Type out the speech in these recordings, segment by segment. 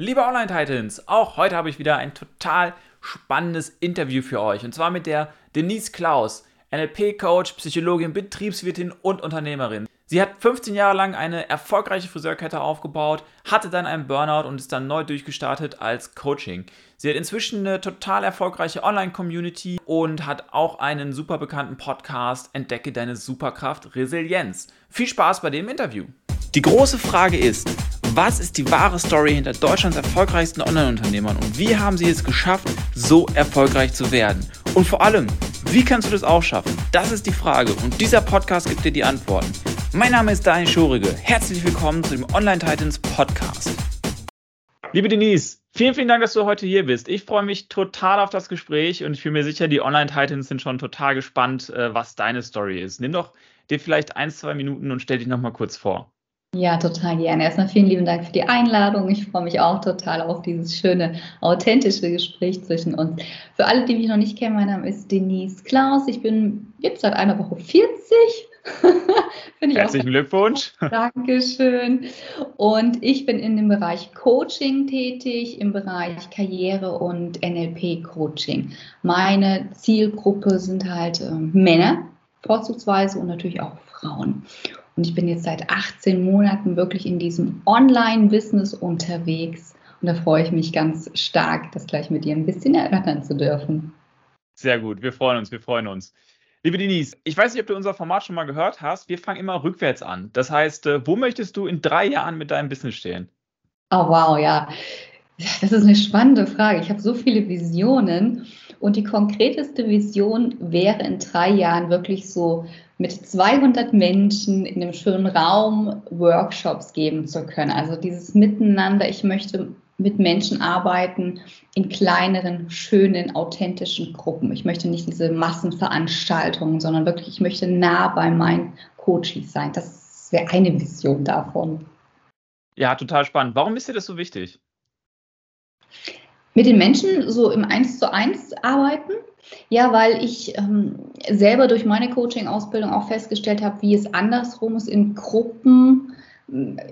Liebe Online-Titans, auch heute habe ich wieder ein total spannendes Interview für euch. Und zwar mit der Denise Klaus, NLP-Coach, Psychologin, Betriebswirtin und Unternehmerin. Sie hat 15 Jahre lang eine erfolgreiche Friseurkette aufgebaut, hatte dann einen Burnout und ist dann neu durchgestartet als Coaching. Sie hat inzwischen eine total erfolgreiche Online-Community und hat auch einen super bekannten Podcast Entdecke deine Superkraft Resilienz. Viel Spaß bei dem Interview. Die große Frage ist, was ist die wahre Story hinter Deutschlands erfolgreichsten Online-Unternehmern und wie haben sie es geschafft, so erfolgreich zu werden? Und vor allem, wie kannst du das auch schaffen? Das ist die Frage und dieser Podcast gibt dir die Antworten. Mein Name ist Daniel Schorige. Herzlich willkommen zu dem Online Titans Podcast. Liebe Denise, vielen, vielen Dank, dass du heute hier bist. Ich freue mich total auf das Gespräch und ich bin mir sicher, die Online Titans sind schon total gespannt, äh, was deine Story ist. Nimm doch dir vielleicht ein, zwei Minuten und stell dich nochmal kurz vor. Ja, total gerne. Erstmal vielen lieben Dank für die Einladung. Ich freue mich auch total auf dieses schöne, authentische Gespräch zwischen uns. Für alle, die mich noch nicht kennen, mein Name ist Denise Klaus. Ich bin jetzt seit einer Woche 40. Herzlichen Glückwunsch. Dankeschön. Und ich bin in dem Bereich Coaching tätig, im Bereich Karriere und NLP-Coaching. Meine Zielgruppe sind halt äh, Männer, vorzugsweise und natürlich auch Frauen. Und ich bin jetzt seit 18 Monaten wirklich in diesem Online-Business unterwegs. Und da freue ich mich ganz stark, das gleich mit dir ein bisschen erörtern zu dürfen. Sehr gut, wir freuen uns, wir freuen uns. Liebe Denise, ich weiß nicht, ob du unser Format schon mal gehört hast. Wir fangen immer rückwärts an. Das heißt, äh, wo möchtest du in drei Jahren mit deinem Business stehen? Oh, wow, ja. Das ist eine spannende Frage. Ich habe so viele Visionen und die konkreteste Vision wäre in drei Jahren wirklich so mit 200 Menschen in einem schönen Raum Workshops geben zu können. Also dieses Miteinander, ich möchte mit Menschen arbeiten in kleineren, schönen, authentischen Gruppen. Ich möchte nicht diese Massenveranstaltungen, sondern wirklich, ich möchte nah bei meinen Coaches sein. Das wäre eine Vision davon. Ja, total spannend. Warum ist dir das so wichtig? Mit den Menschen so im Eins zu eins arbeiten. Ja, weil ich ähm, selber durch meine Coaching-Ausbildung auch festgestellt habe, wie es andersrum ist, in Gruppen,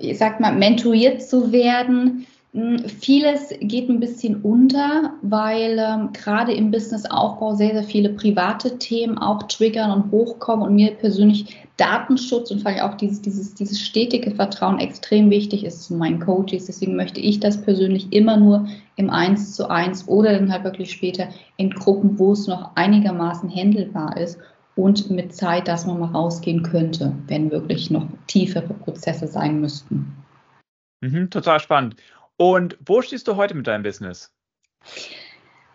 ich sag mal, mentoriert zu werden. Hm, vieles geht ein bisschen unter, weil ähm, gerade im Businessaufbau sehr, sehr viele private Themen auch triggern und hochkommen und mir persönlich Datenschutz und vor allem auch dieses, dieses, dieses stetige Vertrauen extrem wichtig ist zu meinen Coaches. Deswegen möchte ich das persönlich immer nur im Eins zu eins oder dann halt wirklich später in Gruppen, wo es noch einigermaßen händelbar ist und mit Zeit, dass man mal rausgehen könnte, wenn wirklich noch tiefere Prozesse sein müssten. Mhm, total spannend. Und wo stehst du heute mit deinem Business?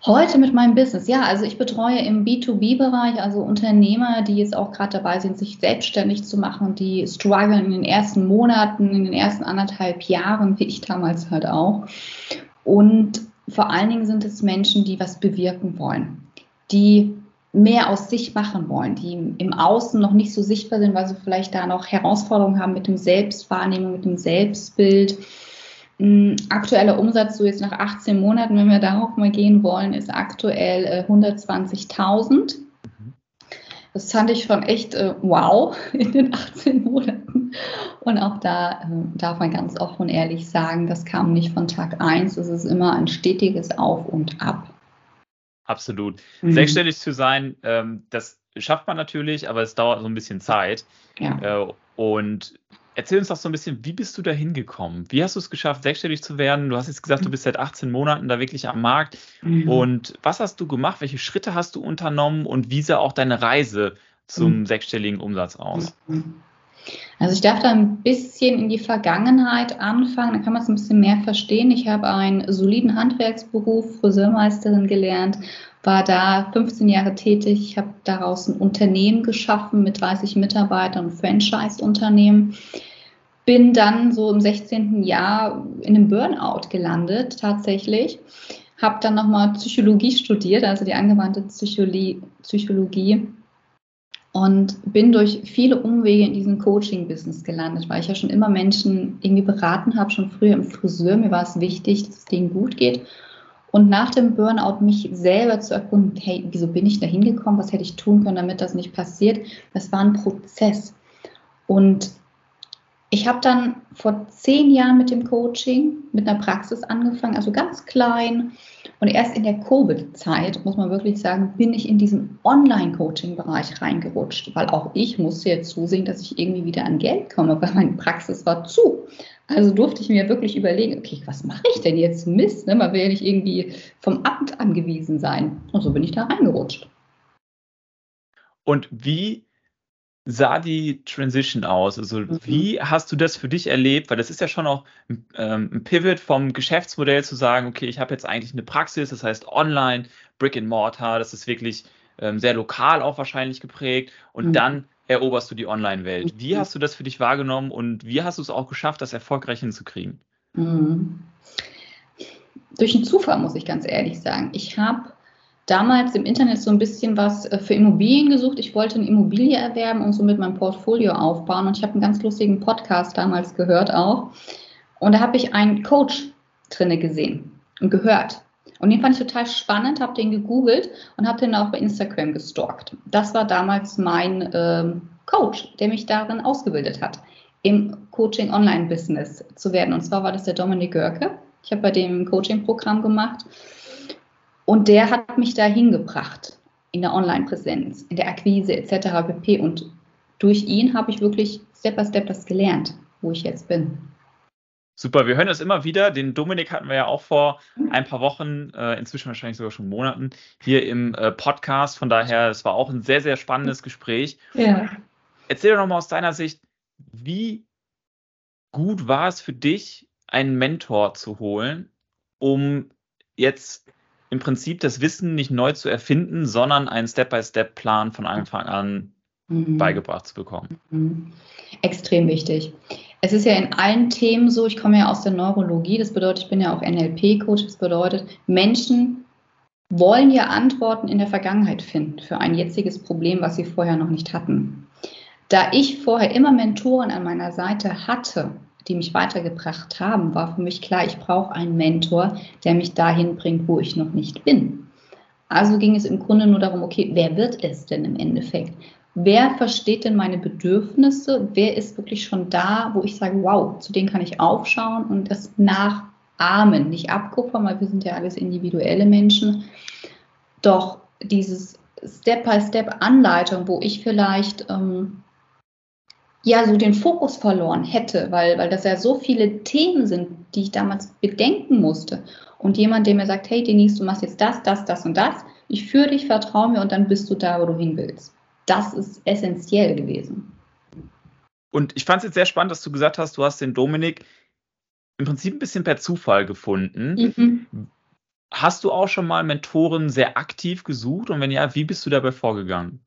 Heute mit meinem Business, ja, also ich betreue im B2B-Bereich, also Unternehmer, die jetzt auch gerade dabei sind, sich selbstständig zu machen, die strugglen in den ersten Monaten, in den ersten anderthalb Jahren, wie ich damals halt auch. Und vor allen Dingen sind es Menschen, die was bewirken wollen, die mehr aus sich machen wollen, die im Außen noch nicht so sichtbar sind, weil sie vielleicht da noch Herausforderungen haben mit dem Selbstwahrnehmung, mit dem Selbstbild aktueller Umsatz, so jetzt nach 18 Monaten, wenn wir darauf mal gehen wollen, ist aktuell 120.000. Äh. Das fand ich schon echt äh, wow in den 18 Monaten. Und auch da äh, darf man ganz offen und ehrlich sagen, das kam nicht von Tag 1. Es ist immer ein stetiges Auf und Ab. Absolut. Mhm. Sechsstellig zu sein, ähm, das schafft man natürlich, aber es dauert so ein bisschen Zeit. Ja. Und Erzähl uns doch so ein bisschen, wie bist du da hingekommen? Wie hast du es geschafft, sechsstellig zu werden? Du hast jetzt gesagt, du bist seit 18 Monaten da wirklich am Markt. Mhm. Und was hast du gemacht? Welche Schritte hast du unternommen? Und wie sah auch deine Reise zum mhm. sechsstelligen Umsatz aus? Mhm. Also ich darf da ein bisschen in die Vergangenheit anfangen, dann kann man es ein bisschen mehr verstehen. Ich habe einen soliden Handwerksberuf, Friseurmeisterin gelernt, war da 15 Jahre tätig. Ich habe daraus ein Unternehmen geschaffen mit 30 Mitarbeitern, ein Franchise-Unternehmen. Bin dann so im 16. Jahr in einem Burnout gelandet, tatsächlich. Habe dann nochmal Psychologie studiert, also die angewandte Psychologie, Psychologie und bin durch viele Umwege in diesem Coaching-Business gelandet, weil ich ja schon immer Menschen irgendwie beraten habe, schon früher im Friseur. Mir war es wichtig, dass es denen gut geht. Und nach dem Burnout mich selber zu erkunden, hey, wieso bin ich da hingekommen? Was hätte ich tun können, damit das nicht passiert? Das war ein Prozess. Und Ich habe dann vor zehn Jahren mit dem Coaching, mit einer Praxis angefangen, also ganz klein. Und erst in der Covid-Zeit, muss man wirklich sagen, bin ich in diesen Online-Coaching-Bereich reingerutscht, weil auch ich musste jetzt zusehen, dass ich irgendwie wieder an Geld komme, weil meine Praxis war zu. Also durfte ich mir wirklich überlegen, okay, was mache ich denn jetzt? Mist, ne? man will ja nicht irgendwie vom Amt angewiesen sein. Und so bin ich da reingerutscht. Und wie sah die Transition aus? Also mhm. wie hast du das für dich erlebt? Weil das ist ja schon auch ähm, ein Pivot vom Geschäftsmodell zu sagen, okay, ich habe jetzt eigentlich eine Praxis, das heißt online, Brick and Mortar, das ist wirklich ähm, sehr lokal auch wahrscheinlich geprägt und mhm. dann eroberst du die Online-Welt. Wie mhm. hast du das für dich wahrgenommen und wie hast du es auch geschafft, das erfolgreich hinzukriegen? Mhm. Durch einen Zufall, muss ich ganz ehrlich sagen. Ich habe damals im Internet so ein bisschen was äh, für Immobilien gesucht. Ich wollte eine Immobilie erwerben und somit mein Portfolio aufbauen. Und ich habe einen ganz lustigen Podcast damals gehört auch. Und da habe ich einen Coach drinne gesehen und gehört. Und den fand ich total spannend, habe den gegoogelt und habe den auch bei Instagram gestalkt. Das war damals mein ähm, Coach, der mich darin ausgebildet hat, im Coaching-Online-Business zu werden. Und zwar war das der Dominik Görke. Ich habe bei dem Coaching-Programm gemacht. Und der hat mich da hingebracht in der Online-Präsenz, in der Akquise etc. pp. Und durch ihn habe ich wirklich Step by Step das gelernt, wo ich jetzt bin. Super, wir hören das immer wieder. Den Dominik hatten wir ja auch vor ein paar Wochen, äh, inzwischen wahrscheinlich sogar schon Monaten, hier im äh, Podcast. Von daher, es war auch ein sehr, sehr spannendes Gespräch. Ja. Erzähl doch nochmal aus deiner Sicht, wie gut war es für dich, einen Mentor zu holen, um jetzt im Prinzip das Wissen nicht neu zu erfinden, sondern einen Step-by-Step-Plan von Anfang an mhm. beigebracht zu bekommen. Mhm. Extrem wichtig. Es ist ja in allen Themen so, ich komme ja aus der Neurologie, das bedeutet, ich bin ja auch NLP-Coach, das bedeutet, Menschen wollen ja Antworten in der Vergangenheit finden für ein jetziges Problem, was sie vorher noch nicht hatten. Da ich vorher immer Mentoren an meiner Seite hatte, die mich weitergebracht haben, war für mich klar, ich brauche einen Mentor, der mich dahin bringt, wo ich noch nicht bin. Also ging es im Grunde nur darum, okay, wer wird es denn im Endeffekt? Wer versteht denn meine Bedürfnisse? Wer ist wirklich schon da, wo ich sage, wow, zu denen kann ich aufschauen und das nachahmen, nicht abkupfern, weil wir sind ja alles individuelle Menschen. Doch dieses Step-by-Step-Anleitung, wo ich vielleicht ähm, ja so den Fokus verloren hätte, weil, weil das ja so viele Themen sind, die ich damals bedenken musste. Und jemand, der mir sagt, hey Denise, du machst jetzt das, das, das und das, ich führe dich, vertraue mir und dann bist du da, wo du hin willst. Das ist essentiell gewesen. Und ich fand es jetzt sehr spannend, dass du gesagt hast, du hast den Dominik im Prinzip ein bisschen per Zufall gefunden. Mhm. Hast du auch schon mal Mentoren sehr aktiv gesucht? Und wenn ja, wie bist du dabei vorgegangen?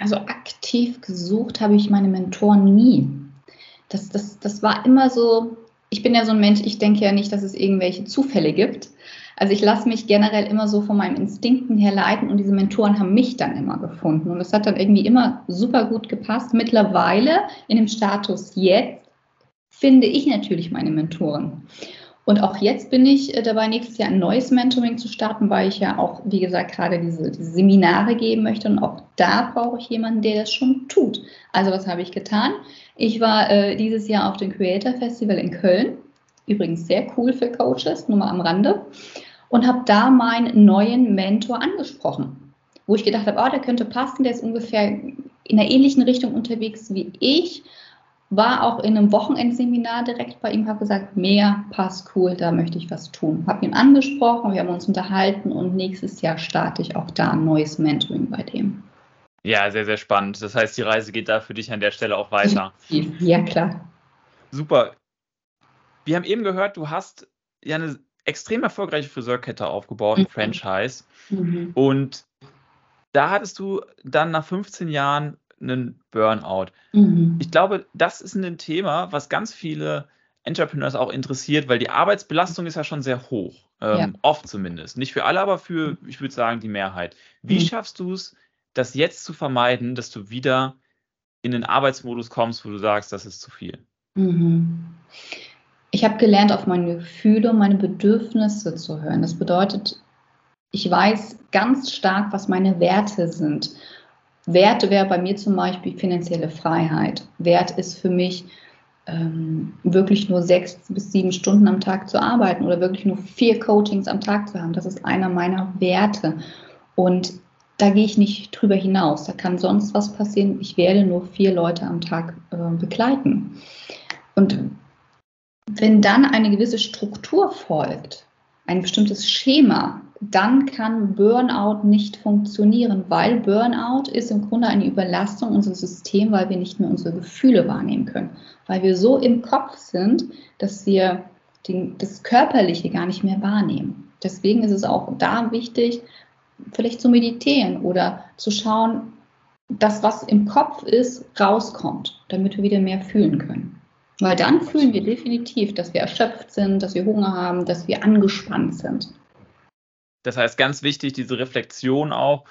Also aktiv gesucht habe ich meine Mentoren nie. Das, das, das war immer so, ich bin ja so ein Mensch, ich denke ja nicht, dass es irgendwelche Zufälle gibt. Also ich lasse mich generell immer so von meinen Instinkten her leiten und diese Mentoren haben mich dann immer gefunden. Und es hat dann irgendwie immer super gut gepasst. Mittlerweile in dem Status jetzt finde ich natürlich meine Mentoren. Und auch jetzt bin ich äh, dabei, nächstes Jahr ein neues Mentoring zu starten, weil ich ja auch, wie gesagt, gerade diese, diese Seminare geben möchte. Und auch da brauche ich jemanden, der das schon tut. Also was habe ich getan? Ich war äh, dieses Jahr auf dem Creator Festival in Köln. Übrigens sehr cool für Coaches, nur mal am Rande. Und habe da meinen neuen Mentor angesprochen, wo ich gedacht habe, oh, der könnte passen, der ist ungefähr in einer ähnlichen Richtung unterwegs wie ich war auch in einem Wochenendseminar direkt bei ihm, habe gesagt, mehr, passt cool, da möchte ich was tun. Habe ihn angesprochen, wir haben uns unterhalten und nächstes Jahr starte ich auch da ein neues Mentoring bei dem. Ja, sehr, sehr spannend. Das heißt, die Reise geht da für dich an der Stelle auch weiter. Ja, klar. Super. Wir haben eben gehört, du hast ja eine extrem erfolgreiche Friseurkette aufgebaut, ein mhm. Franchise. Mhm. Und da hattest du dann nach 15 Jahren einen Burnout. Mhm. Ich glaube, das ist ein Thema, was ganz viele Entrepreneurs auch interessiert, weil die Arbeitsbelastung ist ja schon sehr hoch. Ähm, ja. Oft zumindest. Nicht für alle, aber für, ich würde sagen, die Mehrheit. Wie mhm. schaffst du es, das jetzt zu vermeiden, dass du wieder in den Arbeitsmodus kommst, wo du sagst, das ist zu viel? Mhm. Ich habe gelernt, auf meine Gefühle und meine Bedürfnisse zu hören. Das bedeutet, ich weiß ganz stark, was meine Werte sind. Werte wäre bei mir zum Beispiel finanzielle Freiheit. Wert ist für mich ähm, wirklich nur sechs bis sieben Stunden am Tag zu arbeiten oder wirklich nur vier Coachings am Tag zu haben. Das ist einer meiner Werte. Und da gehe ich nicht drüber hinaus. Da kann sonst was passieren. Ich werde nur vier Leute am Tag äh, begleiten. Und wenn dann eine gewisse Struktur folgt, ein bestimmtes Schema, dann kann Burnout nicht funktionieren, weil Burnout ist im Grunde eine Überlastung unseres Systems, weil wir nicht mehr unsere Gefühle wahrnehmen können, weil wir so im Kopf sind, dass wir den, das Körperliche gar nicht mehr wahrnehmen. Deswegen ist es auch da wichtig, vielleicht zu meditieren oder zu schauen, dass was im Kopf ist, rauskommt, damit wir wieder mehr fühlen können. Weil dann fühlen wir definitiv, dass wir erschöpft sind, dass wir Hunger haben, dass wir angespannt sind. Das heißt, ganz wichtig, diese Reflexion auch,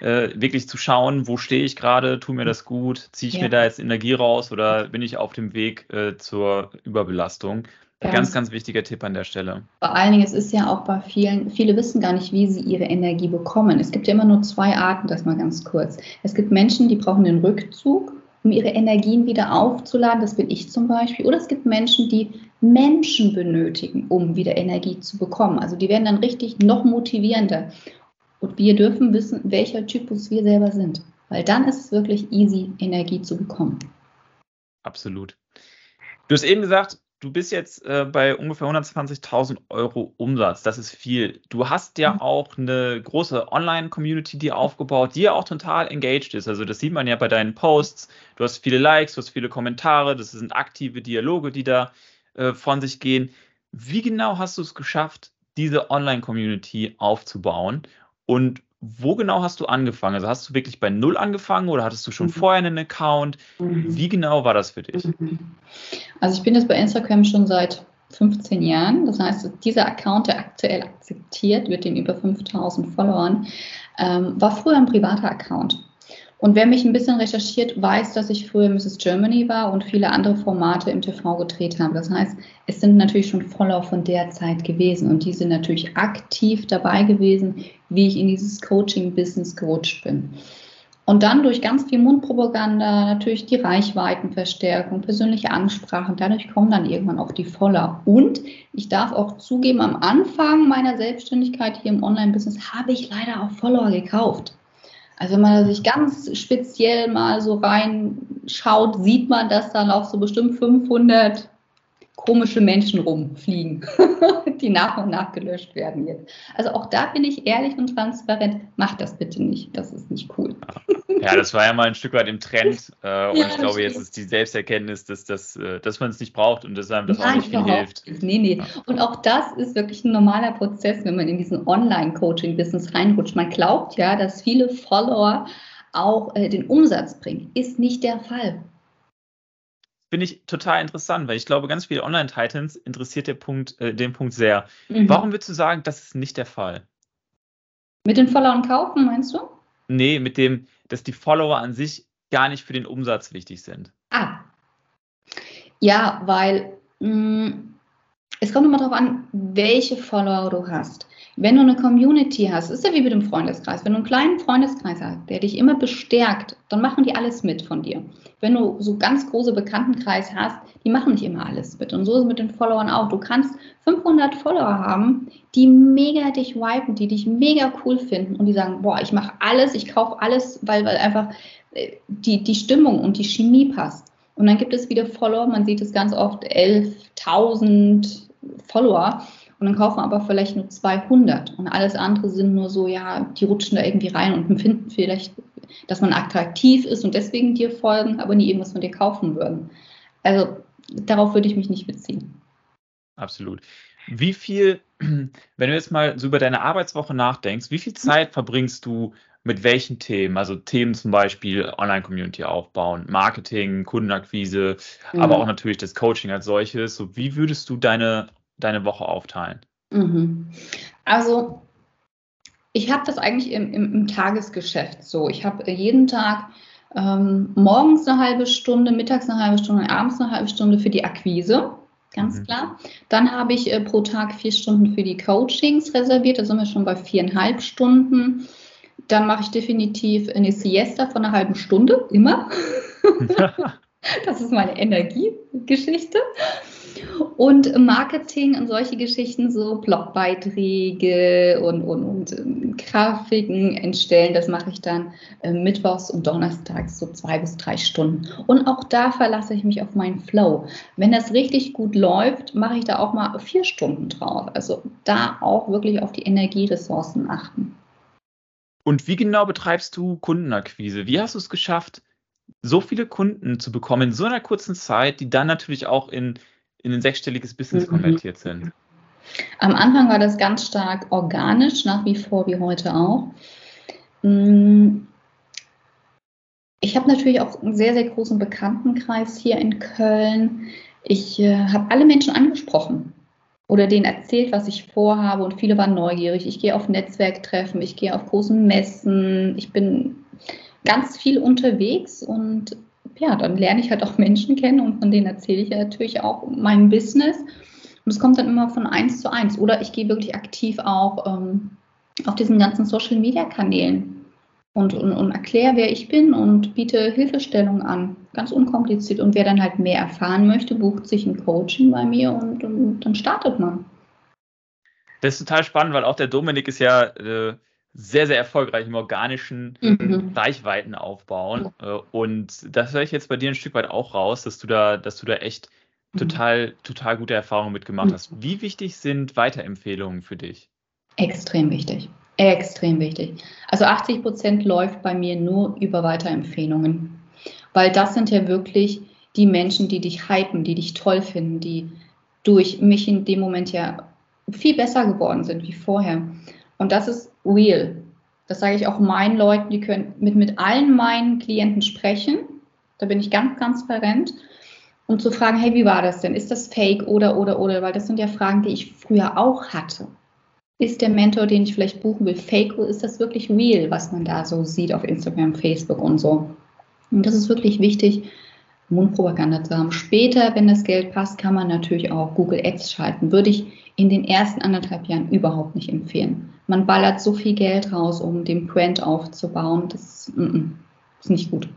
äh, wirklich zu schauen, wo stehe ich gerade, tut mir das gut, ziehe ich ja. mir da jetzt Energie raus oder bin ich auf dem Weg äh, zur Überbelastung? Ganz, ganz, ganz wichtiger Tipp an der Stelle. Vor allen Dingen, es ist ja auch bei vielen, viele wissen gar nicht, wie sie ihre Energie bekommen. Es gibt ja immer nur zwei Arten, das mal ganz kurz. Es gibt Menschen, die brauchen den Rückzug, um ihre Energien wieder aufzuladen. Das bin ich zum Beispiel. Oder es gibt Menschen, die Menschen benötigen, um wieder Energie zu bekommen. Also die werden dann richtig noch motivierender. Und wir dürfen wissen, welcher Typus wir selber sind. Weil dann ist es wirklich easy, Energie zu bekommen. Absolut. Du hast eben gesagt, du bist jetzt äh, bei ungefähr 120.000 Euro Umsatz. Das ist viel. Du hast ja mhm. auch eine große Online-Community, die aufgebaut, die ja auch total engaged ist. Also das sieht man ja bei deinen Posts. Du hast viele Likes, du hast viele Kommentare. Das sind aktive Dialoge, die da äh, von sich gehen. Wie genau hast du es geschafft, diese Online-Community aufzubauen? Und wo genau hast du angefangen? Also hast du wirklich bei Null angefangen oder hattest du schon mhm. vorher einen Account? Mhm. Wie genau war das für dich? Mhm. Also ich bin jetzt bei Instagram schon seit 15 Jahren. Das heißt, dieser Account, der aktuell akzeptiert wird, den über 5000 Followern, ähm, war früher ein privater Account. Und wer mich ein bisschen recherchiert, weiß, dass ich früher Mrs. Germany war und viele andere Formate im TV gedreht habe. Das heißt, es sind natürlich schon Follower von der Zeit gewesen und die sind natürlich aktiv dabei gewesen, wie ich in dieses Coaching-Business gerutscht bin. Und dann durch ganz viel Mundpropaganda, natürlich die Reichweitenverstärkung, persönliche Ansprachen, dadurch kommen dann irgendwann auch die Follower. Und ich darf auch zugeben, am Anfang meiner Selbstständigkeit hier im Online-Business habe ich leider auch Follower gekauft. Also wenn man sich ganz speziell mal so reinschaut, sieht man, dass dann auch so bestimmt 500 komische Menschen rumfliegen, die nach und nach gelöscht werden jetzt. Also auch da bin ich ehrlich und transparent. Macht das bitte nicht. Das ist nicht cool. Ja, das war ja mal ein Stück weit im Trend. Äh, und ja, ich glaube, jetzt ist die Selbsterkenntnis, dass, dass, äh, dass man es nicht braucht und dass einem das Nein, auch nicht viel hilft. Nee, nee. Und auch das ist wirklich ein normaler Prozess, wenn man in diesen Online-Coaching-Business reinrutscht. Man glaubt ja, dass viele Follower auch äh, den Umsatz bringen. Ist nicht der Fall finde ich total interessant, weil ich glaube, ganz viele Online-Titans interessiert der Punkt, äh, den Punkt sehr. Mhm. Warum würdest du sagen, das ist nicht der Fall? Mit den Followern kaufen, meinst du? Nee, mit dem, dass die Follower an sich gar nicht für den Umsatz wichtig sind. Ah. Ja, weil mh, mm, es kommt immer darauf an, welche Follower du hast. Wenn du eine Community hast, ist ja wie mit dem Freundeskreis. Wenn du einen kleinen Freundeskreis hast, der dich immer bestärkt, dann machen die alles mit von dir. Wenn du so ganz große Bekanntenkreis hast, die machen nicht immer alles mit. Und so ist es mit den Followern auch. Du kannst 500 Follower haben, die mega dich wipen, die dich mega cool finden und die sagen, boah, ich mache alles, ich kaufe alles, weil, weil einfach äh, die, die Stimmung und die Chemie passt. Und dann gibt es wieder Follower, man sieht es ganz oft, 11.000 Follower und dann kaufen aber vielleicht nur 200 und alles andere sind nur so, ja, die rutschen da irgendwie rein und empfinden vielleicht, dass man attraktiv ist und deswegen dir folgen, aber nie irgendwas von dir kaufen würden. Also darauf würde ich mich nicht beziehen. Absolut. Wie viel, wenn du jetzt mal so über deine Arbeitswoche nachdenkst, wie viel Zeit verbringst du mit welchen Themen? Also Themen zum Beispiel Online-Community aufbauen, Marketing, Kundenakquise, mhm. aber auch natürlich das Coaching als solches. So, wie würdest du deine deine Woche aufteilen? Mhm. Also ich habe das eigentlich im, im, im, Tagesgeschäft so. Ich habe jeden Tag ähm, morgens eine halbe Stunde, mittags eine halbe Stunde, abends eine halbe Stunde für die Akquise, ganz mhm. klar. Dann habe ich äh, pro Tag vier Stunden für die Coachings reserviert, da sind wir schon bei viereinhalb Stunden. Dann mache ich definitiv eine Siesta von einer halben Stunde, immer. das ist meine Energiegeschichte. Und Marketing und solche Geschichten, so Blogbeiträge und, und, und ähm, Grafiken entstellen, das mache ich dann äh, mittwochs und donnerstags so zwei bis drei Stunden. Und auch da verlasse ich mich auf meinen Flow. Wenn das richtig gut läuft, mache ich da auch mal vier Stunden drauf. Also da auch wirklich auf die Energieressourcen achten. Und wie genau betreibst du Kundenakquise? Wie hast du es geschafft, so viele Kunden zu bekommen in so einer kurzen Zeit, die dann natürlich auch in in ein sechsstelliges Business mhm. konvertiert sind? Am Anfang war das ganz stark organisch, nach wie vor wie heute auch. Mm. Ich habe natürlich auch einen sehr, sehr großen Bekanntenkreis hier in Köln. Ich äh, habe alle Menschen angesprochen oder denen erzählt, was ich vorhabe und viele waren neugierig. Ich gehe auf Netzwerktreffen, ich gehe auf großen Messen, ich bin ganz viel unterwegs und ja, dann lerne ich halt auch Menschen kennen und von denen erzähle ich ja natürlich auch mein Business. Und es kommt dann immer von eins zu eins. Oder ich gehe wirklich aktiv auch ähm, auf diesen ganzen Social Media Kanälen und, und, und erkläre, wer ich bin und biete Hilfestellung an. Ganz unkompliziert. Und wer dann halt mehr erfahren möchte, bucht sich ein Coaching bei mir und, und dann startet man. Das ist total spannend, weil auch der Dominik ist ja äh, sehr, sehr erfolgreich im organischen mhm. Reichweiten aufbauen. Äh, und das höre ich jetzt bei dir ein Stück weit auch raus, dass du da, dass du da echt mhm. total, total gute Erfahrungen mitgemacht mhm. hast. Wie wichtig sind Weiterempfehlungen für dich? Extrem wichtig. Extrem wichtig. Also 80 Prozent läuft bei mir nur über Weiterempfehlungen. Weil das sind ja wirklich die Menschen, die dich hypen, die dich toll finden, die durch mich in dem Moment ja viel besser geworden sind wie vorher. Und das ist real. Das sage ich auch meinen Leuten, die können mit, mit allen meinen Klienten sprechen. Da bin ich ganz transparent, um zu fragen, hey, wie war das denn? Ist das fake oder, oder, oder? Weil das sind ja Fragen, die ich früher auch hatte. Ist der Mentor, den ich vielleicht buchen will, fake oder ist das wirklich real, was man da so sieht auf Instagram, Facebook und so? Und das ist wirklich wichtig, Mundpropaganda zu haben. Später, wenn das Geld passt, kann man natürlich auch Google Ads schalten. Würde ich in den ersten anderthalb Jahren überhaupt nicht empfehlen man ballert so viel Geld raus, um den Brand aufzubauen. Das mm, mm, ist nicht gut.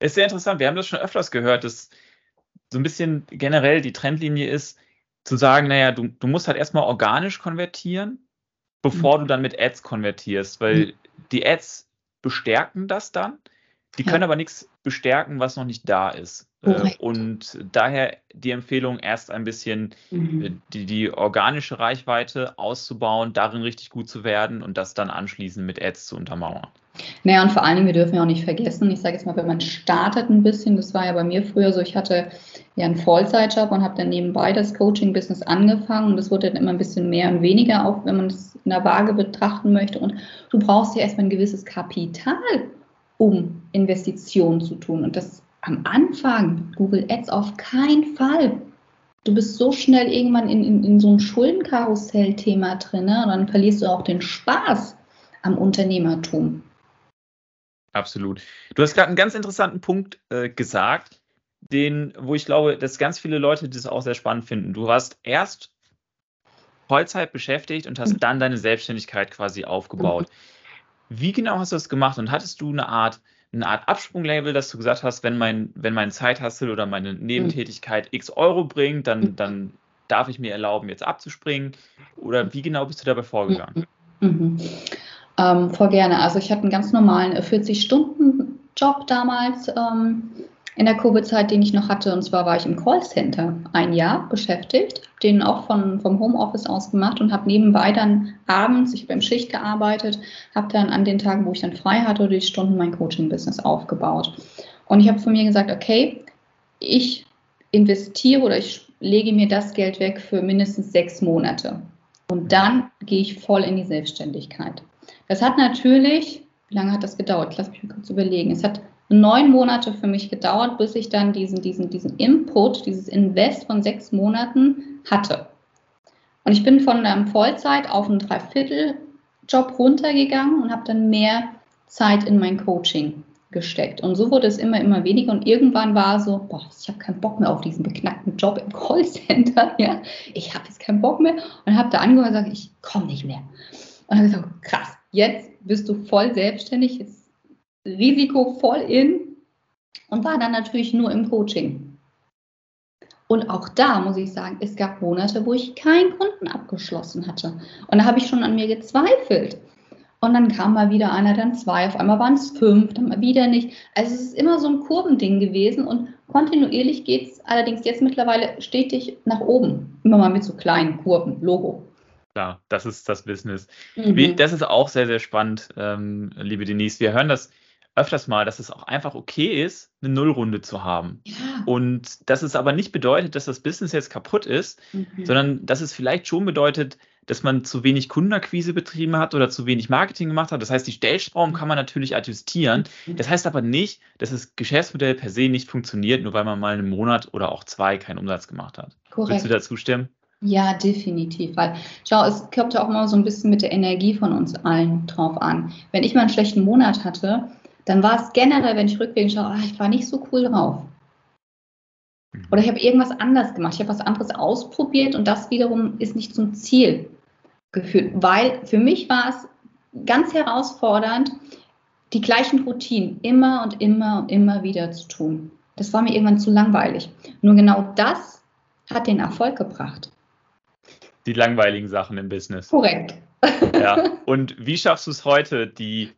Ist sehr interessant. Wir haben das schon öfters gehört, dass so ein bisschen generell die Trendlinie ist, zu sagen, naja, du, du musst halt erstmal organisch konvertieren, bevor mhm. du dann mit Ads konvertierst, weil mhm. die Ads bestärken das dann. Die können ja. aber nichts bestärken, was noch nicht da ist. Äh, und daher die Empfehlung, erst ein bisschen mhm. Äh, die, die organische Reichweite auszubauen, darin richtig gut zu werden und das dann anschließend mit Ads zu untermauern. Naja, und vor allen Dingen, wir dürfen ja auch nicht vergessen, ich sage jetzt mal, wenn man startet ein bisschen, das war ja bei mir früher so, ich hatte ja einen Vollzeitjob und habe dann nebenbei das Coaching-Business angefangen und das wurde dann immer ein bisschen mehr und weniger, auch wenn man es in der Waage betrachten möchte. Und du brauchst ja erstmal ein gewisses Kapital, um Investitionen zu tun. Und das am Anfang Google Ads auf keinen Fall. Du bist so schnell irgendwann in, in, in so ein Schuldenkarussell-Thema drin, ne? und dann verlierst du auch den Spaß am Unternehmertum. Absolut. Du hast gerade einen ganz interessanten Punkt äh, gesagt, den, wo ich glaube, dass ganz viele Leute das auch sehr spannend finden. Du warst erst Vollzeit beschäftigt und hast mhm. dann deine Selbstständigkeit quasi aufgebaut. Mhm. Wie genau hast du das gemacht und hattest du eine Art eine Art Absprunglabel, dass du gesagt hast, wenn mein, wenn mein Zeithassel oder meine Nebentätigkeit x Euro bringt, dann, mhm. dann darf ich mir erlauben, jetzt abzuspringen? Oder wie genau bist du dabei vorgegangen? Mhm. mhm. Ähm, voll gerne. Also ich hatte einen ganz normalen 40-Stunden-Job äh, damals. Ähm, in der Covid-Zeit, den ich noch hatte. Und zwar war ich im Callcenter ein Jahr beschäftigt, den auch von, vom Homeoffice aus gemacht und habe nebenbei dann abends, ich habe im Schicht gearbeitet, habe dann an den Tagen, wo ich dann frei hatte, die Stunden mein Coaching-Business aufgebaut. Und ich habe von mir gesagt, okay, ich investiere oder ich lege mir das Geld weg für mindestens sechs Monate. Und dann gehe ich voll in die Selbstständigkeit. Das hat natürlich, wie lange hat das gedauert? Lass mich mal kurz überlegen. Es hat neun Monate für mich gedauert, bis ich dann diesen, diesen, diesen Input, dieses Invest von sechs Monaten hatte. Und ich bin von einem Vollzeit auf einen Dreivierteljob runtergegangen und habe dann mehr Zeit in mein Coaching gesteckt. Und so wurde es immer, immer weniger. Und irgendwann war so, boah, ich habe keinen Bock mehr auf diesen beknackten Job im Callcenter. Ja? Ich habe jetzt keinen Bock mehr. Und habe da angefangen und gesagt, ich komme nicht mehr. Und habe gesagt, krass, jetzt bist du voll selbstständig, ist Risiko voll in und war dann natürlich nur im Coaching. Und auch da muss ich sagen, es gab Monate, wo ich keinen Kunden abgeschlossen hatte. Und da habe ich schon an mir gezweifelt. Und dann kam mal wieder einer, dann zwei, auf einmal waren es fünf, dann mal wieder nicht. Also es ist immer so ein Kurvending gewesen und kontinuierlich geht es allerdings jetzt mittlerweile stetig nach oben. Immer mal mit so kleinen Kurven, Logo. Klar, das ist das Business. Mhm. Das ist auch sehr, sehr spannend, ähm, liebe Denise. Wir hören das öfters mal, dass es auch einfach okay ist, eine Nullrunde zu haben. Ja. Und dass es aber nicht bedeutet, dass das Business jetzt kaputt ist, mhm. sondern dass es vielleicht schon bedeutet, dass man zu wenig Kundenakquise betrieben hat oder zu wenig Marketing gemacht hat. Das heißt, die Stellschrauben kann man natürlich adjustieren. Das heißt aber nicht, dass das Geschäftsmodell per se nicht funktioniert, nur weil man mal einen Monat oder auch zwei keinen Umsatz gemacht hat. Korrekt. Willst du dazu stimmen? Ja, definitiv. Weil, schau, es kommt ja auch mal so ein bisschen mit der Energie von uns allen drauf an. Wenn ich mal einen schlechten Monat hatte, dann war es generell, wenn ich rückwärts schaue, ach, ich war nicht so cool drauf. Oder ich habe irgendwas anders gemacht. Ich habe was anderes ausprobiert und das wiederum ist nicht zum Ziel geführt, weil für mich war es ganz herausfordernd, die gleichen Routinen immer und immer und immer wieder zu tun. Das war mir irgendwann zu langweilig. Nur genau das hat den Erfolg gebracht. Die langweiligen Sachen im Business. Korrekt. Ja. Und wie schaffst du es heute, die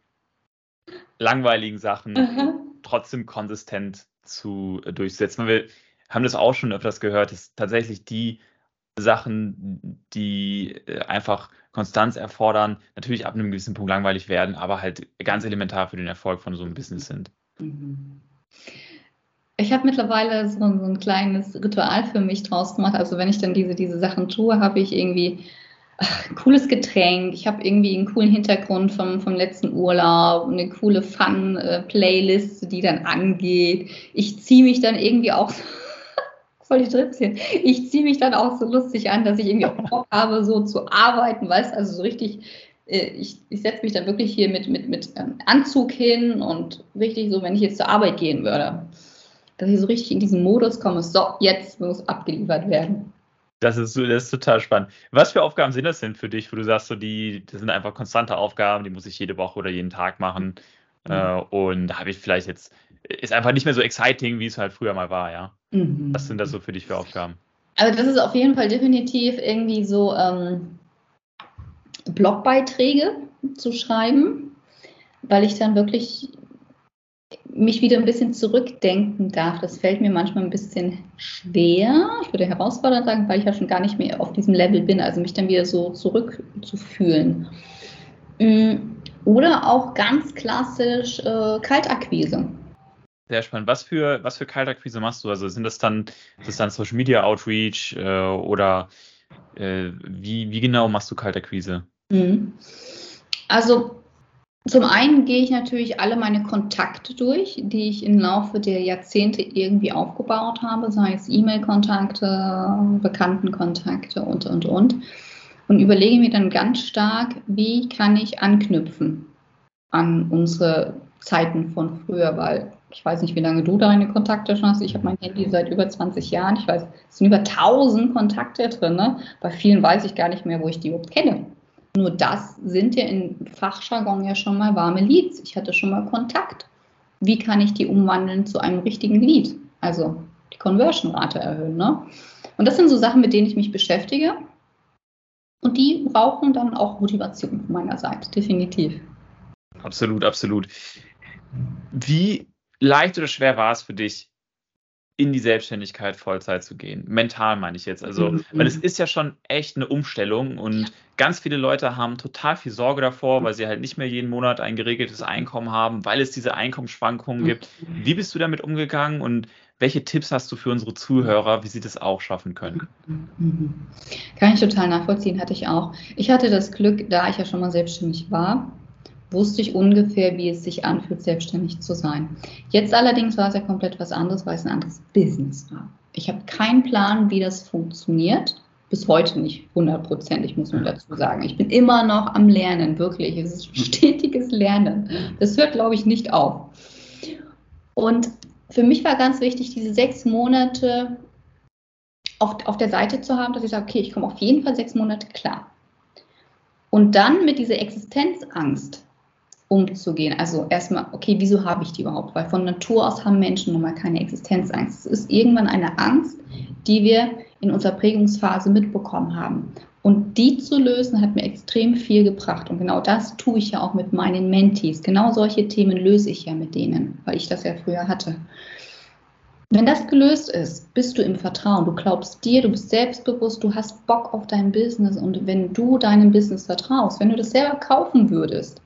langweiligen Sachen mhm. trotzdem konsistent zu äh, durchsetzen? Wir haben das auch schon öfters gehört, dass tatsächlich die Sachen, die äh, einfach Konstanz erfordern, natürlich ab einem gewissen Punkt langweilig werden, aber halt ganz elementar für den Erfolg von so einem Business sind. Mhm. Ich habe mittlerweile so, so, ein kleines Ritual für mich draus gemacht. Also wenn ich dann diese, diese Sachen tue, habe ich irgendwie ach, cooles Getränk, ich habe irgendwie einen coolen Hintergrund vom, vom letzten Urlaub, eine coole Fun-Playlist, die dann angeht. Ich ziehe mich dann irgendwie auch voll die Tripschen. Ich ziehe mich dann auch so lustig an, dass ich irgendwie auch Bock habe, so zu arbeiten, weißt also so richtig, äh, ich, ich setze mich dann wirklich hier mit, mit, mit ähm, Anzug hin und richtig so, wenn ich jetzt zur Arbeit gehen würde, dass ich so richtig in diesen Modus komme, so, jetzt muss abgeliefert werden. Das ist, das ist total spannend. Was für Aufgaben sind das denn für dich, wo du sagst, so die, das sind einfach konstante Aufgaben, die muss ich jede Woche oder jeden Tag machen? Mhm. Äh, und da habe ich vielleicht jetzt, ist einfach nicht mehr so exciting, wie es halt früher mal war, ja. Mhm. Was sind das so für dich für Aufgaben? Also das ist auf jeden Fall definitiv irgendwie so ähm, Blogbeiträge zu schreiben, weil ich dann wirklich mich wieder ein bisschen zurückdenken darf. Das fällt mir manchmal ein bisschen schwer. Ich würde herausfordernd sagen, weil ich ja schon gar nicht mehr auf diesem Level bin, also mich dann wieder so zurückzufühlen. Mm, oder auch ganz klassisch äh, Kaltakquise. Sehr spannend. Was für, was für Kaltakquise machst du? Also sind das dann, ist das dann Social Media Outreach äh, oder äh, wie, wie genau machst du Kaltakquise? Mhm. Also zum einen gehe ich natürlich alle meine Kontakte durch, die ich im Laufe der Jahrzehnte irgendwie aufgebaut habe, sei es E-Mail-Kontakte, Bekanntenkontakte und, und, und. Und überlege mir dann ganz stark, wie kann ich anknüpfen an unsere Zeiten von früher, weil ich weiß nicht, wie lange du deine Kontakte schon hast. Ich habe mein Handy seit über 20 Jahren. Ich weiß, es sind über 1000 Kontakte drin. Ne? Bei vielen weiß ich gar nicht mehr, wo ich die überhaupt kenne. Nur das sind ja in Fachjargon ja schon mal warme Leads. Ich hatte schon mal Kontakt. Wie kann ich die umwandeln zu einem richtigen Lead? Also die Conversion-Rate erhöhen. Ne? Und das sind so Sachen, mit denen ich mich beschäftige. Und die brauchen dann auch Motivation von meiner Seite, definitiv. Absolut, absolut. Wie leicht oder schwer war es für dich, in die Selbstständigkeit Vollzeit zu gehen? Mental meine ich jetzt. Also, mhm. weil es ist ja schon echt eine Umstellung und ganz viele Leute haben total viel Sorge davor, weil sie halt nicht mehr jeden Monat ein geregeltes Einkommen haben, weil es diese Einkommensschwankungen mhm. gibt. Wie bist du damit umgegangen und welche Tipps hast du für unsere Zuhörer, wie sie das auch schaffen können? Mhm. Kann ich total nachvollziehen, hatte ich auch. Ich hatte das Glück, da ich ja schon mal selbstständig war, wusste ich ungefähr, wie es sich anfühlt, selbstständig zu sein. Jetzt allerdings war es ja komplett was anderes, weil es ein anderes Business war. Ich habe keinen Plan, wie das funktioniert. Bis heute nicht hundertprozentig, muss man dazu sagen. Ich bin immer noch am Lernen, wirklich. Es ist stetiges Lernen. Das hört, glaube ich, nicht auf. Und für mich war ganz wichtig, diese sechs Monate auf, auf der Seite zu haben, dass ich sage, okay, ich komme auf jeden Fall sechs Monate klar. Und dann mit dieser Existenzangst umzugehen. Also erstmal, okay, wieso habe ich die überhaupt? Weil von Natur aus haben Menschen nun mal keine Existenzangst. Es ist irgendwann eine Angst, die wir in unserer Prägungsphase mitbekommen haben. Und die zu lösen, hat mir extrem viel gebracht. Und genau das tue ich ja auch mit meinen Mentees. Genau solche Themen löse ich ja mit denen, weil ich das ja früher hatte. Wenn das gelöst ist, bist du im Vertrauen. Du glaubst dir, du bist selbstbewusst, du hast Bock auf dein Business. Und wenn du deinem Business vertraust, wenn du das selber kaufen würdest,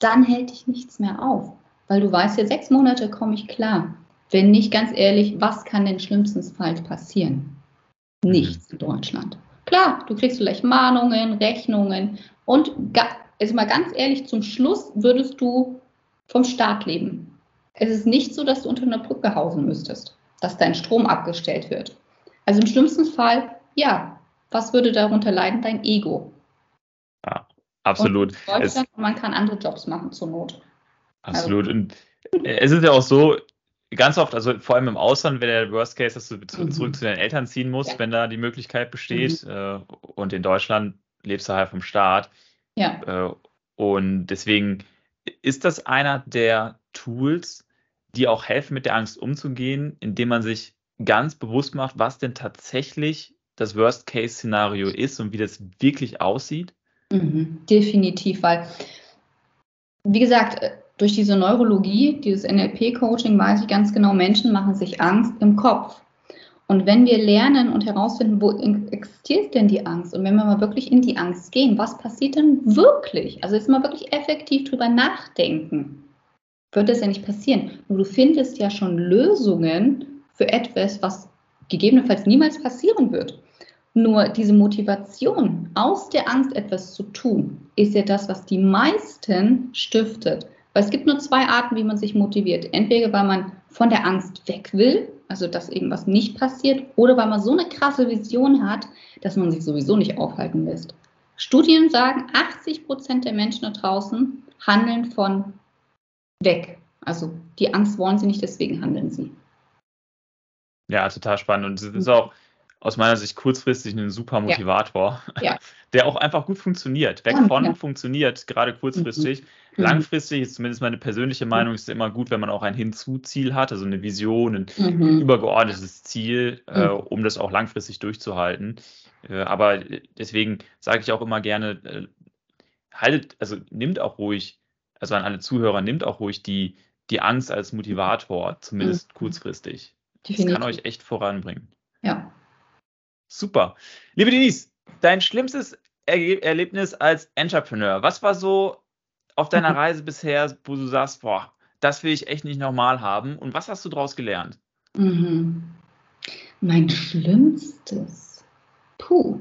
dann hält dich nichts mehr auf. Weil du weißt ja, sechs Monate komme ich klar. Wenn nicht, ganz ehrlich, was kann denn schlimmstens passieren? Nichts in Deutschland. Klar, du kriegst vielleicht Mahnungen, Rechnungen und also mal ganz ehrlich, zum Schluss würdest du vom Staat leben. Es ist nicht so, dass du unter einer Brücke hausen müsstest, dass dein Strom abgestellt wird. Also im schlimmsten Fall, ja, was würde darunter leiden? Dein Ego. Absolut. Es, man kann andere Jobs machen zur Not. Absolut. Also, und es ist ja auch so, ganz oft, also vor allem im Ausland, wenn der Worst Case, dass du mhm. zurück zu deinen Eltern ziehen musst, ja. wenn da die Möglichkeit besteht. Mhm. Äh, und in Deutschland lebst du halt vom Staat. Ja. Äh, und deswegen ist das einer der Tools, die auch helfen, mit der Angst umzugehen, indem man sich ganz bewusst macht, was denn tatsächlich das Worst-Case-Szenario ist und wie das wirklich aussieht? Mhm, definitiv, weil, wie gesagt, äh, durch diese Neurologie, dieses NLP-Coaching, weiß ich ganz genau, Menschen machen sich Angst im Kopf. Und wenn wir lernen und herausfinden, wo existiert denn die Angst und wenn wir mal wirklich in die Angst gehen, was passiert denn wirklich? Also jetzt mal wirklich effektiv drüber nachdenken, wird das ja nicht passieren. Nur du findest ja schon Lösungen für etwas, was gegebenenfalls niemals passieren wird. Nur diese Motivation, aus der Angst etwas zu tun, ist ja das, was die meisten stiftet. Weil es gibt nur zwei Arten, wie man sich motiviert. Entweder weil man von der Angst weg will, also dass irgendwas nicht passiert, oder weil man so eine krasse Vision hat, dass man sich sowieso nicht aufhalten lässt. Studien sagen, 80 Prozent der Menschen da draußen handeln von weg. Also die Angst wollen sie nicht, deswegen handeln sie. Ja, total spannend. Und es ist auch aus meiner Sicht kurzfristig ein super Motivator, ja. Ja. der auch einfach gut funktioniert. Weg von ja. funktioniert, gerade kurzfristig. Mhm. mhm. Langfristig ist zumindest meine persönliche mhm. Meinung, ist immer gut, wenn man auch ein Hinzuziel hat, also eine Vision, ein mhm. übergeordnetes Ziel, äh, mhm. um das auch langfristig durchzuhalten. Äh, aber deswegen sage ich auch immer gerne, äh, haltet, also nimmt auch ruhig, also an alle Zuhörer, nimmt auch ruhig die, die Angst als Motivator, zumindest mhm. kurzfristig. Definitiv. Das kann euch echt voranbringen. Ja. Super. Liebe Denise, dein schlimmstes er Erlebnis als Entrepreneur, was war so auf deiner Reise bisher, wo du sagst, boah, das will ich echt nicht nochmal haben und was hast du daraus gelernt? Mhm. Mein schlimmstes. Puh.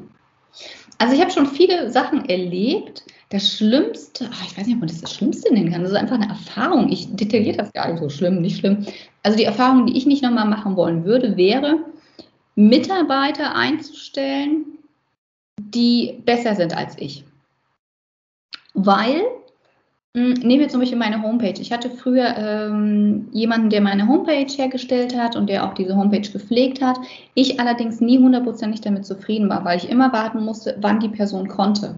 Also ich habe schon viele Sachen erlebt. Das Schlimmste, ach, ich weiß nicht, ob man das das Schlimmste nennen kann. Das ist einfach eine Erfahrung. Ich detailliere das gar nicht so schlimm, nicht schlimm. Also die Erfahrung, die ich nicht nochmal machen wollen würde, wäre, Mitarbeiter einzustellen, die besser sind als ich. Weil, hm, nehmen wir zum Beispiel meine Homepage. Ich hatte früher ähm, jemanden, der meine Homepage hergestellt hat und der auch diese Homepage gepflegt hat. Ich allerdings nie hundertprozentig damit zufrieden war, weil ich immer warten musste, wann die Person konnte.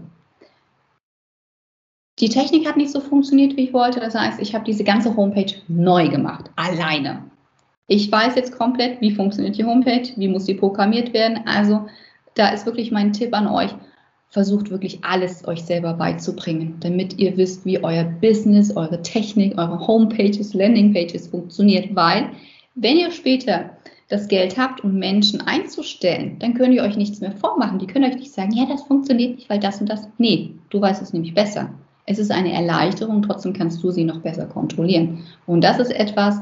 Die Technik hat nicht so funktioniert, wie ich wollte. Das heißt, ich habe diese ganze Homepage neu gemacht, alleine. Ich weiß jetzt komplett, wie funktioniert die Homepage, wie muss sie programmiert werden. Also da ist wirklich mein Tipp an euch, versucht wirklich alles euch selber beizubringen, damit ihr wisst, wie euer Business, eure Technik, eure Homepages, Landingpages funktioniert, weil wenn ihr später das Geld habt, um Menschen einzustellen, dann könnt ihr euch nichts mehr vormachen. Die können euch nicht sagen, ja, das funktioniert nicht, weil das und das. Nee, du weißt es nämlich besser. Es ist eine Erleichterung, trotzdem kannst du sie noch besser kontrollieren. Und das ist etwas,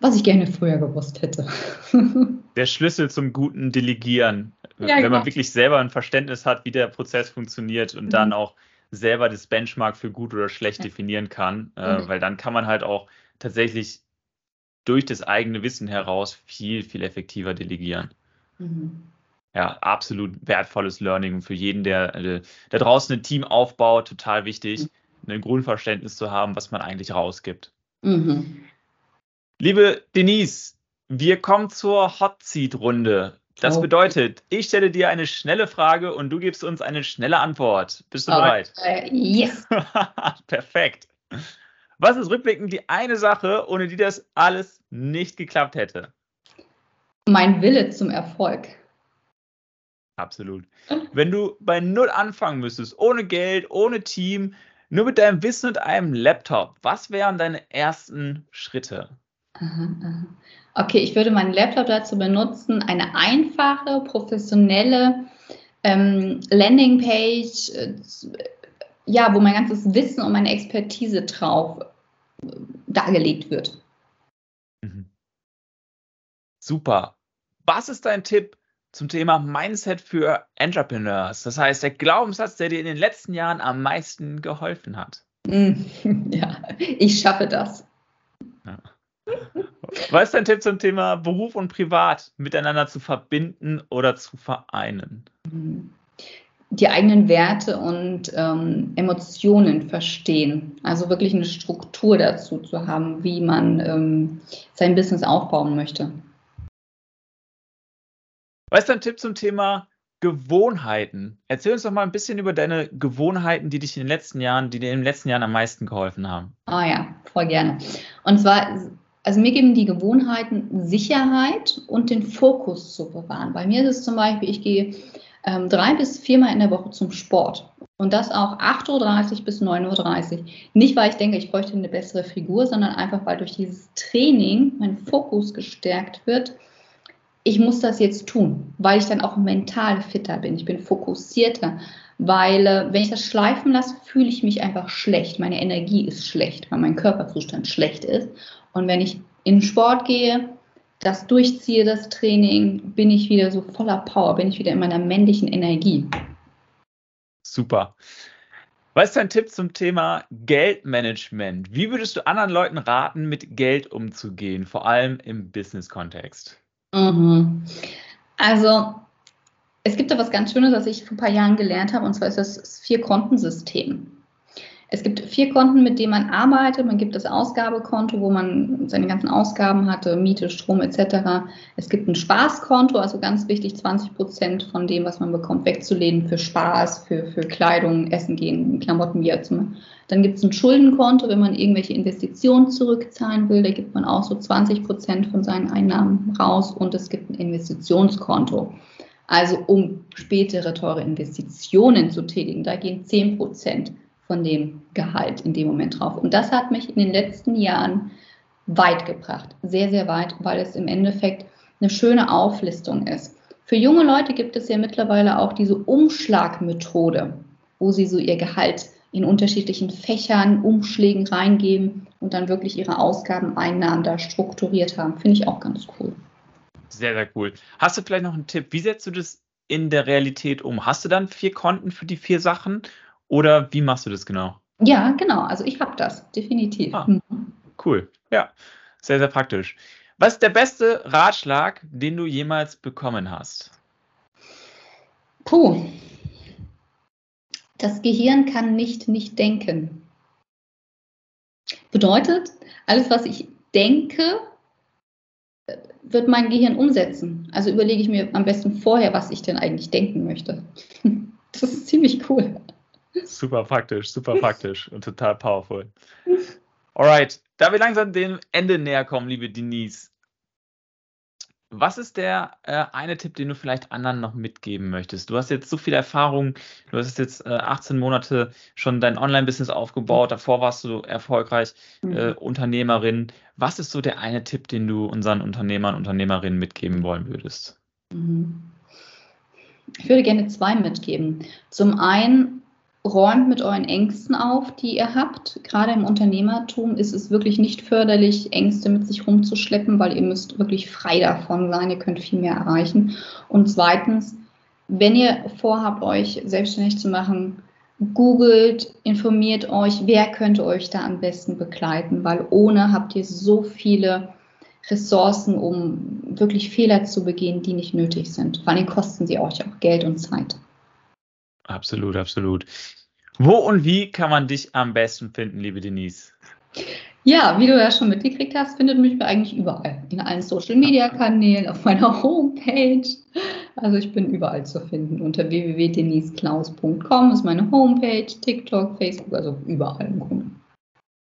was ich gerne früher gewusst hätte. Der Schlüssel zum guten Delegieren, ja, wenn genau. man wirklich selber ein Verständnis hat, wie der Prozess funktioniert und mhm. dann auch selber das Benchmark für gut oder schlecht ja. definieren kann, äh, mhm. weil dann kann man halt auch tatsächlich durch das eigene Wissen heraus viel, viel effektiver delegieren. Mhm. Ja, absolut wertvolles Learning für jeden, der, der, der draußen ein Team aufbaut, total wichtig, mhm. ein Grundverständnis zu haben, was man eigentlich rausgibt. Mhm. Liebe Denise, wir kommen zur Hot Seat Runde. Das bedeutet, ich stelle dir eine schnelle Frage und du gibst uns eine schnelle Antwort. Bist du okay. bereit? Yes. Perfekt. Was ist rückblickend die eine Sache, ohne die das alles nicht geklappt hätte? Mein Wille zum Erfolg. Absolut. Wenn du bei Null anfangen müsstest, ohne Geld, ohne Team, nur mit deinem Wissen und einem Laptop, was wären deine ersten Schritte? Okay, ich würde meinen Laptop dazu benutzen, eine einfache, professionelle ähm, Landingpage, äh, ja, wo mein ganzes Wissen und meine Expertise drauf äh, dargelegt wird. Mhm. Super. Was ist dein Tipp zum Thema Mindset für Entrepreneurs? Das heißt, der Glaubenssatz, der dir in den letzten Jahren am meisten geholfen hat. Ja, ich schaffe das. Ja. Was ist dein Tipp zum Thema Beruf und Privat miteinander zu verbinden oder zu vereinen? Die eigenen Werte und ähm, Emotionen verstehen. Also wirklich eine Struktur dazu zu haben, wie man ähm, sein Business aufbauen möchte. Was ist dein Tipp zum Thema Gewohnheiten? Erzähl uns doch mal ein bisschen über deine Gewohnheiten, die dich in den letzten Jahren, die dir in den letzten Jahren am meisten geholfen haben. Ah ja, voll gerne. Und zwar also mir geben die Gewohnheiten Sicherheit und den Fokus zu bewahren. Bei mir ist es zum Beispiel, ich gehe ähm, drei bis viermal in der Woche zum Sport. Und das auch 8.30 Uhr bis 9.30 Uhr. Nicht, weil ich denke, ich bräuchte eine bessere Figur, sondern einfach, weil durch dieses Training mein Fokus gestärkt wird. Ich muss das jetzt tun, weil ich dann auch mental fitter bin. Ich bin fokussierter, weil äh, wenn ich das schleifen lasse, fühle ich mich einfach schlecht. Meine Energie ist schlecht, weil mein Körperzustand schlecht ist. Und wenn ich in Sport gehe, das durchziehe, das Training, bin ich wieder so voller Power, bin ich wieder in meiner männlichen Energie. Super. Was ist dein Tipp zum Thema Geldmanagement? Wie würdest du anderen Leuten raten, mit Geld umzugehen, vor allem im Business-Kontext? Mhm. Also, es gibt da was ganz Schönes, was ich vor ein paar Jahren gelernt habe, und zwar ist das Vier-Konten-System. Es gibt vier Konten, mit denen man arbeitet. Man gibt das Ausgabekonto, wo man seine ganzen Ausgaben hatte, Miete, Strom etc. Es gibt ein Spaßkonto, also ganz wichtig, 20 Prozent von dem, was man bekommt, wegzulehnen für Spaß, für, für Kleidung, Essen gehen, Klamotten, wie auch immer. Dann gibt es ein Schuldenkonto, wenn man irgendwelche Investitionen zurückzahlen will. Da gibt man auch so 20 Prozent von seinen Einnahmen raus. Und es gibt ein Investitionskonto. Also um spätere teure Investitionen zu tätigen, da gehen 10 Prozent von dem Gehalt in dem Moment drauf. Und das hat mich in den letzten Jahren weit gebracht, sehr, sehr weit, weil es im Endeffekt eine schöne Auflistung ist. Für junge Leute gibt es ja mittlerweile auch diese Umschlagmethode, wo sie so ihr Gehalt in unterschiedlichen Fächern, Umschlägen reingeben und dann wirklich ihre Ausgaben, Einnahmen da strukturiert haben. Finde ich auch ganz cool. Sehr, sehr cool. Hast du vielleicht noch einen Tipp? Wie setzt du das in der Realität um? Hast du dann vier Konten für die vier Sachen oder wie machst du das genau? Ja, genau. Also ich habe das, definitiv. Ah, mhm. cool. Ja, sehr, sehr praktisch. Was ist der beste Ratschlag, den du jemals bekommen hast? Puh. Das Gehirn kann nicht nicht denken. Bedeutet, alles, was ich denke, wird mein Gehirn umsetzen. Also überlege ich mir am besten vorher, was ich denn eigentlich denken möchte. Das ist ziemlich cool. Super praktisch, super praktisch und total powerful. Alright, da wir langsam dem Ende näher kommen, liebe Denise, was ist der äh, eine Tipp, den du vielleicht anderen noch mitgeben möchtest? Du hast jetzt so viel Erfahrung, du hast jetzt äh, 18 Monate schon dein Online-Business aufgebaut, davor warst du erfolgreich äh, mhm. Unternehmerin. Was ist so der eine Tipp, den du unseren Unternehmern und Unternehmerinnen mitgeben wollen würdest? Mhm. Ich würde gerne zwei mitgeben. Zum einen räumt mit euren Ängsten auf, die ihr habt. Gerade im Unternehmertum ist es wirklich nicht förderlich, Ängste mit sich rumzuschleppen, weil ihr müsst wirklich frei davon sein. Ihr könnt viel mehr erreichen. Und zweitens, wenn ihr vorhabt, euch selbstständig zu machen, googelt, informiert euch, wer könnte euch da am besten begleiten, weil ohne habt ihr so viele Ressourcen, um wirklich Fehler zu begehen, die nicht nötig sind. Vor allem kosten sie euch auch Geld und Zeit. Absolut, absolut. Wo und wie kann man dich am besten finden, liebe Denise? Ja, wie du ja schon mitgekriegt hast, findet mich eigentlich überall. In allen Social Media Kanälen, auf meiner Homepage. Also ich bin überall zu finden. Unter www.deniseklaus.com ist meine Homepage, TikTok, Facebook, also überall im Grunde.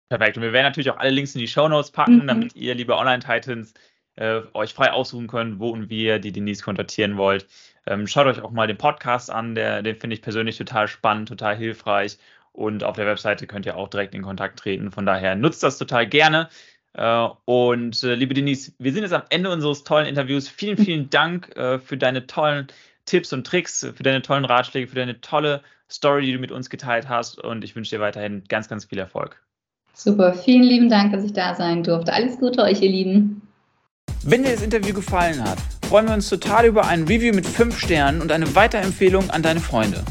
Perfekt. Und wir werden natürlich auch alle Links in die Show Notes packen, mhm. damit ihr, liebe Online-Titans, äh, euch frei aussuchen könnt, wo und wie ihr die Denise kontaktieren wollt. Ähm, schaut euch auch mal den Podcast an, der, den finde ich persönlich total spannend, total hilfreich. Und auf der Webseite könnt ihr auch direkt in Kontakt treten. Von daher nutzt das total gerne. Äh, und äh, liebe Denise, wir sind jetzt am Ende unseres tollen Interviews. Vielen, vielen Dank äh, für deine tollen Tipps und Tricks, für deine tollen Ratschläge, für deine tolle Story, die du mit uns geteilt hast. Und ich wünsche dir weiterhin ganz, ganz viel Erfolg. Super, vielen lieben Dank, dass ich da sein durfte. Alles Gute euch, ihr Lieben. Wenn dir das Interview gefallen hat, freuen wir uns total über ein Review mit 5 Sternen und eine Weiterempfehlung an deine Freunde.